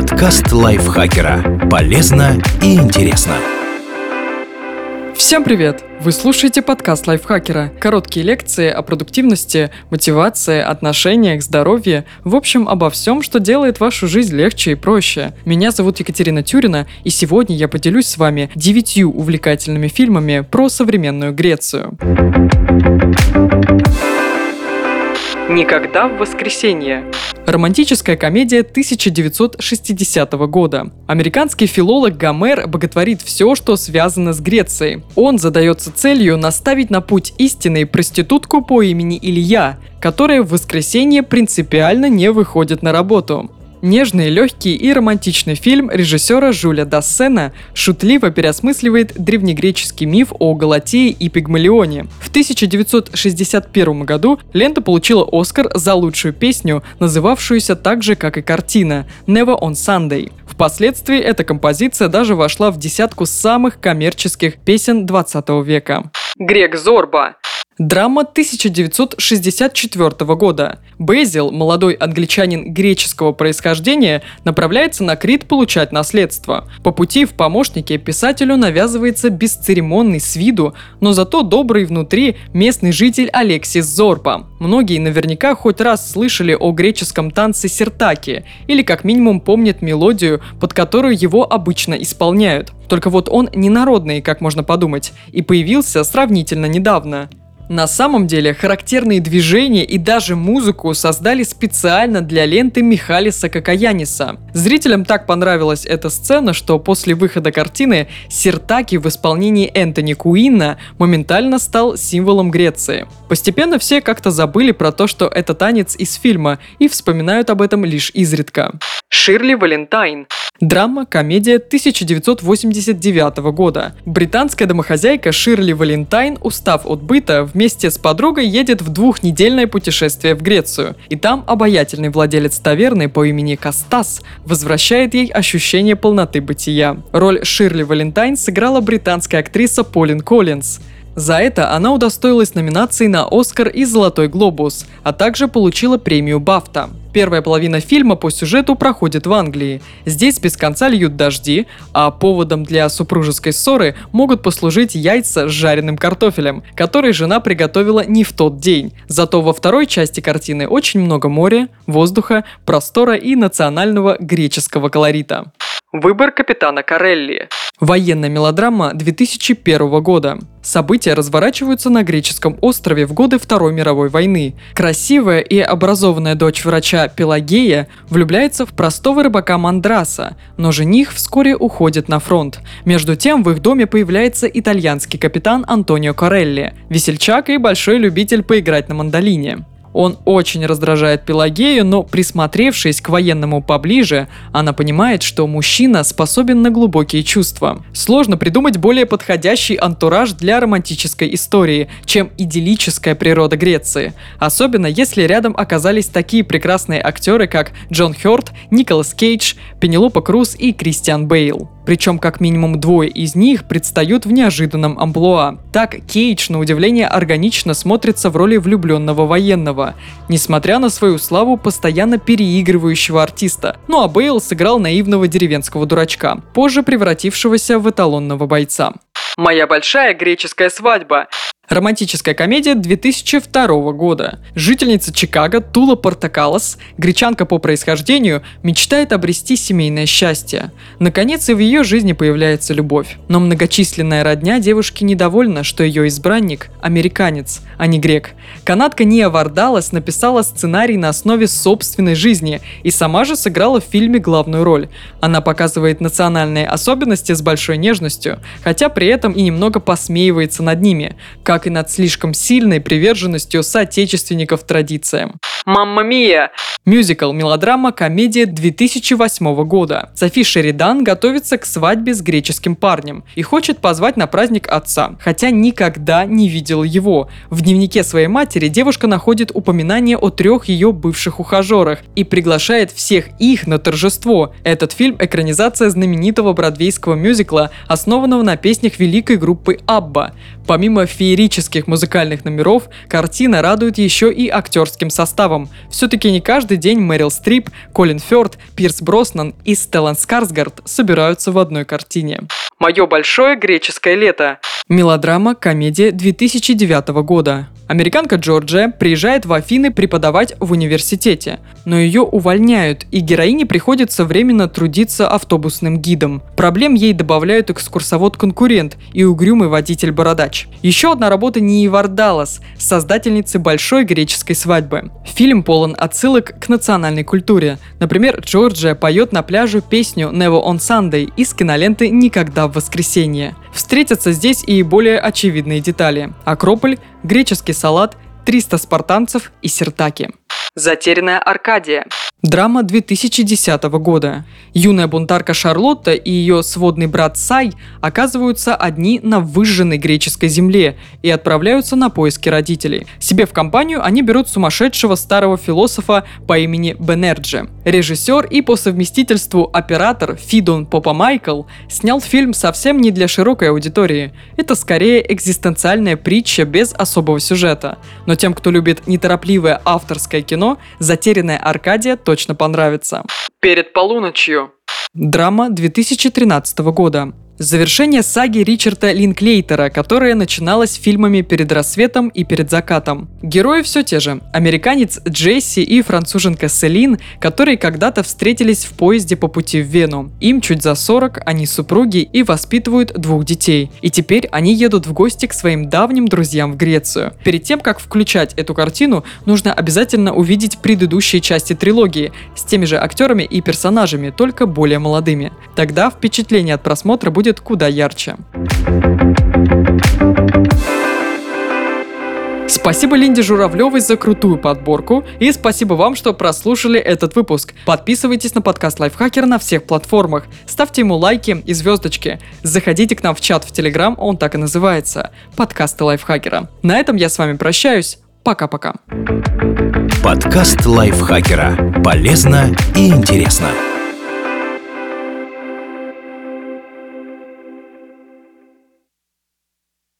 Подкаст лайфхакера. Полезно и интересно. Всем привет! Вы слушаете подкаст лайфхакера. Короткие лекции о продуктивности, мотивации, отношениях, здоровье. В общем, обо всем, что делает вашу жизнь легче и проще. Меня зовут Екатерина Тюрина, и сегодня я поделюсь с вами девятью увлекательными фильмами про современную Грецию. Никогда в воскресенье. Романтическая комедия 1960 года. Американский филолог Гомер боготворит все, что связано с Грецией. Он задается целью наставить на путь истины проститутку по имени Илья, которая в воскресенье принципиально не выходит на работу. Нежный, легкий и романтичный фильм режиссера Жюля Дассена шутливо переосмысливает древнегреческий миф о Галатее и Пигмалионе. В 1961 году лента получила Оскар за лучшую песню, называвшуюся так же, как и картина «Never on Sunday». Впоследствии эта композиция даже вошла в десятку самых коммерческих песен 20 века. Грек Зорба Драма 1964 года. Безил, молодой англичанин греческого происхождения, направляется на Крит получать наследство. По пути в помощнике писателю навязывается бесцеремонный с виду, но зато добрый внутри местный житель Алексис Зорпа. Многие наверняка хоть раз слышали о греческом танце сертаки, или как минимум помнят мелодию, под которую его обычно исполняют. Только вот он не народный, как можно подумать, и появился сравнительно недавно. На самом деле, характерные движения и даже музыку создали специально для ленты Михалиса Кокаяниса. Зрителям так понравилась эта сцена, что после выхода картины Сертаки в исполнении Энтони Куинна моментально стал символом Греции. Постепенно все как-то забыли про то, что это танец из фильма, и вспоминают об этом лишь изредка. Ширли Валентайн Драма, комедия 1989 года. Британская домохозяйка Ширли Валентайн, устав от быта, вместе с подругой едет в двухнедельное путешествие в Грецию. И там обаятельный владелец таверны по имени Кастас возвращает ей ощущение полноты бытия. Роль Ширли Валентайн сыграла британская актриса Полин Коллинз. За это она удостоилась номинации на Оскар и Золотой глобус, а также получила премию Бафта. Первая половина фильма по сюжету проходит в Англии. Здесь без конца льют дожди, а поводом для супружеской ссоры могут послужить яйца с жареным картофелем, которые жена приготовила не в тот день. Зато во второй части картины очень много моря, воздуха, простора и национального греческого колорита. Выбор капитана Карелли. Военная мелодрама 2001 года. События разворачиваются на греческом острове в годы Второй мировой войны. Красивая и образованная дочь врача Пелагея влюбляется в простого рыбака Мандраса, но жених вскоре уходит на фронт. Между тем в их доме появляется итальянский капитан Антонио Корелли, весельчак и большой любитель поиграть на мандолине. Он очень раздражает Пелагею, но присмотревшись к военному поближе, она понимает, что мужчина способен на глубокие чувства. Сложно придумать более подходящий антураж для романтической истории, чем идиллическая природа Греции. Особенно если рядом оказались такие прекрасные актеры, как Джон Хёрд, Николас Кейдж, Пенелопа Круз и Кристиан Бейл. Причем как минимум двое из них предстают в неожиданном амплуа. Так Кейдж, на удивление, органично смотрится в роли влюбленного военного, несмотря на свою славу постоянно переигрывающего артиста. Ну а Бейл сыграл наивного деревенского дурачка, позже превратившегося в эталонного бойца. Моя большая греческая свадьба. Романтическая комедия 2002 года. Жительница Чикаго Тула Портакалос, гречанка по происхождению, мечтает обрести семейное счастье. Наконец и в ее жизни появляется любовь. Но многочисленная родня девушки недовольна, что ее избранник – американец, а не грек. Канадка Ния Вардалас написала сценарий на основе собственной жизни и сама же сыграла в фильме главную роль. Она показывает национальные особенности с большой нежностью, хотя при этом и немного посмеивается над ними, как как и над слишком сильной приверженностью соотечественников традициям. «Мамма Мия!» Мюзикл, мелодрама, комедия 2008 года. Софи Шеридан готовится к свадьбе с греческим парнем и хочет позвать на праздник отца, хотя никогда не видел его. В дневнике своей матери девушка находит упоминание о трех ее бывших ухажерах и приглашает всех их на торжество. Этот фильм – экранизация знаменитого бродвейского мюзикла, основанного на песнях великой группы Абба. Помимо феерии эпических музыкальных номеров, картина радует еще и актерским составом. Все-таки не каждый день Мэрил Стрип, Колин Фёрд, Пирс Броснан и Стеллан Скарсгард собираются в одной картине. Мое большое греческое лето. Мелодрама, комедия 2009 года. Американка Джорджия приезжает в Афины преподавать в университете, но ее увольняют, и героине приходится временно трудиться автобусным гидом. Проблем ей добавляют экскурсовод-конкурент и угрюмый водитель-бородач. Еще одна работа Нии Вардалас, создательницы большой греческой свадьбы. Фильм полон отсылок к национальной культуре. Например, Джорджия поет на пляже песню «Never on Sunday» из киноленты «Никогда в воскресенье». Встретятся здесь и более очевидные детали. Акрополь, греческий салат, 300 спартанцев и сиртаки. Затерянная Аркадия. Драма 2010 года. Юная бунтарка Шарлотта и ее сводный брат Сай оказываются одни на выжженной греческой земле и отправляются на поиски родителей. Себе в компанию они берут сумасшедшего старого философа по имени Бенерджи. Режиссер и по совместительству оператор Фидон Попа Майкл снял фильм совсем не для широкой аудитории. Это скорее экзистенциальная притча без особого сюжета. Но тем, кто любит неторопливое авторское кино, «Затерянная Аркадия» точно понравится. Перед полуночью. Драма 2013 года. Завершение саги Ричарда Линклейтера, которая начиналась фильмами «Перед рассветом» и «Перед закатом». Герои все те же. Американец Джесси и француженка Селин, которые когда-то встретились в поезде по пути в Вену. Им чуть за 40, они супруги и воспитывают двух детей. И теперь они едут в гости к своим давним друзьям в Грецию. Перед тем, как включать эту картину, нужно обязательно увидеть предыдущие части трилогии с теми же актерами и персонажами, только более молодыми. Тогда впечатление от просмотра будет будет куда ярче. Спасибо Линде Журавлевой за крутую подборку и спасибо вам, что прослушали этот выпуск. Подписывайтесь на подкаст Лайфхакер на всех платформах, ставьте ему лайки и звездочки, заходите к нам в чат в Телеграм, он так и называется – подкасты Лайфхакера. На этом я с вами прощаюсь. Пока-пока. Подкаст Лайфхакера. Полезно и интересно.